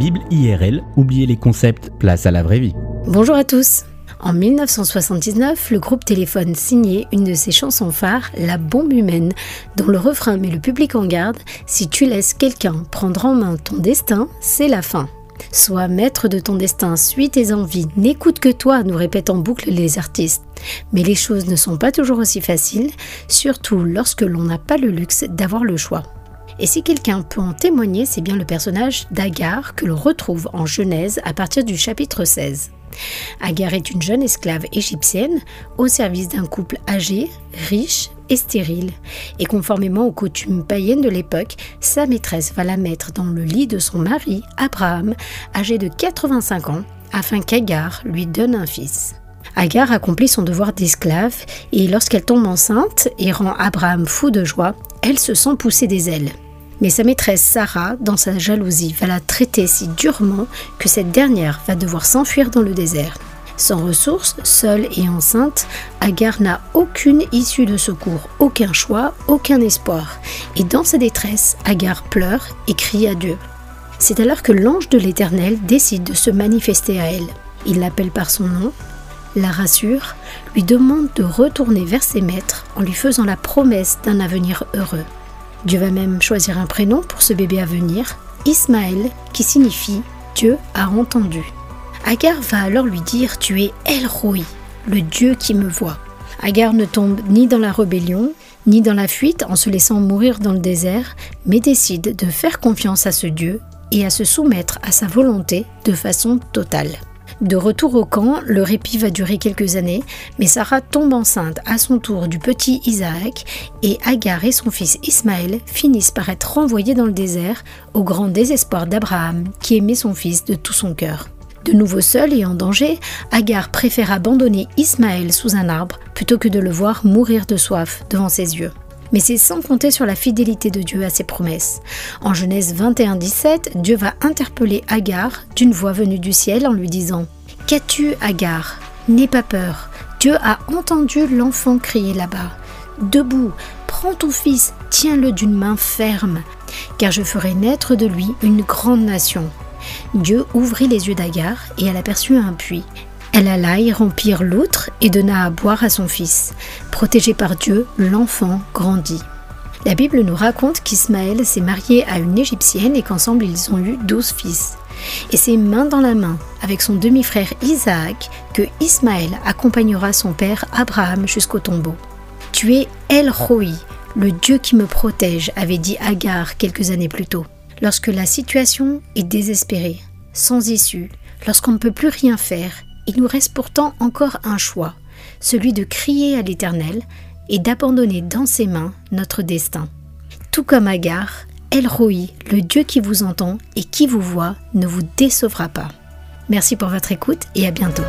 Bible IRL, oubliez les concepts, place à la vraie vie. Bonjour à tous en 1979, le groupe Téléphone signait une de ses chansons phares, La bombe humaine, dont le refrain met le public en garde Si tu laisses quelqu'un prendre en main ton destin, c'est la fin. Sois maître de ton destin, suis tes envies, n'écoute que toi, nous répètent en boucle les artistes. Mais les choses ne sont pas toujours aussi faciles, surtout lorsque l'on n'a pas le luxe d'avoir le choix. Et si quelqu'un peut en témoigner, c'est bien le personnage d'Agar que l'on retrouve en Genèse à partir du chapitre 16. Agar est une jeune esclave égyptienne au service d'un couple âgé, riche et stérile. Et conformément aux coutumes païennes de l'époque, sa maîtresse va la mettre dans le lit de son mari, Abraham, âgé de 85 ans, afin qu'Agar lui donne un fils. Agar accomplit son devoir d'esclave et lorsqu'elle tombe enceinte et rend Abraham fou de joie, elle se sent pousser des ailes. Mais sa maîtresse Sarah, dans sa jalousie, va la traiter si durement que cette dernière va devoir s'enfuir dans le désert. Sans ressources, seule et enceinte, Agar n'a aucune issue de secours, aucun choix, aucun espoir. Et dans sa détresse, Agar pleure et crie à Dieu. C'est alors que l'ange de l'Éternel décide de se manifester à elle. Il l'appelle par son nom, la rassure, lui demande de retourner vers ses maîtres en lui faisant la promesse d'un avenir heureux. Dieu va même choisir un prénom pour ce bébé à venir, Ismaël, qui signifie Dieu a entendu. Agar va alors lui dire Tu es El Roi, le Dieu qui me voit. Agar ne tombe ni dans la rébellion, ni dans la fuite en se laissant mourir dans le désert, mais décide de faire confiance à ce Dieu et à se soumettre à sa volonté de façon totale. De retour au camp, le répit va durer quelques années, mais Sarah tombe enceinte à son tour du petit Isaac et Agar et son fils Ismaël finissent par être renvoyés dans le désert au grand désespoir d'Abraham qui aimait son fils de tout son cœur. De nouveau seul et en danger, Agar préfère abandonner Ismaël sous un arbre plutôt que de le voir mourir de soif devant ses yeux mais c'est sans compter sur la fidélité de Dieu à ses promesses. En Genèse 21, 17, Dieu va interpeller Agar d'une voix venue du ciel en lui disant Qu'as-tu, Agar? N'aie pas peur. Dieu a entendu l'enfant crier là-bas. Debout, prends ton fils, tiens-le d'une main ferme, car je ferai naître de lui une grande nation. Dieu ouvrit les yeux d'Agar et elle aperçut un puits. Elle alla y remplir l'outre et donna à boire à son fils. Protégé par Dieu, l'enfant grandit. La Bible nous raconte qu'Ismaël s'est marié à une Égyptienne et qu'ensemble ils ont eu douze fils. Et c'est main dans la main avec son demi-frère Isaac que Ismaël accompagnera son père Abraham jusqu'au tombeau. Tu es El Roi, le Dieu qui me protège, avait dit Agar quelques années plus tôt. Lorsque la situation est désespérée, sans issue, lorsqu'on ne peut plus rien faire, il nous reste pourtant encore un choix, celui de crier à l'Éternel et d'abandonner dans ses mains notre destin. Tout comme Agar, El Roi, le Dieu qui vous entend et qui vous voit, ne vous décevra pas. Merci pour votre écoute et à bientôt.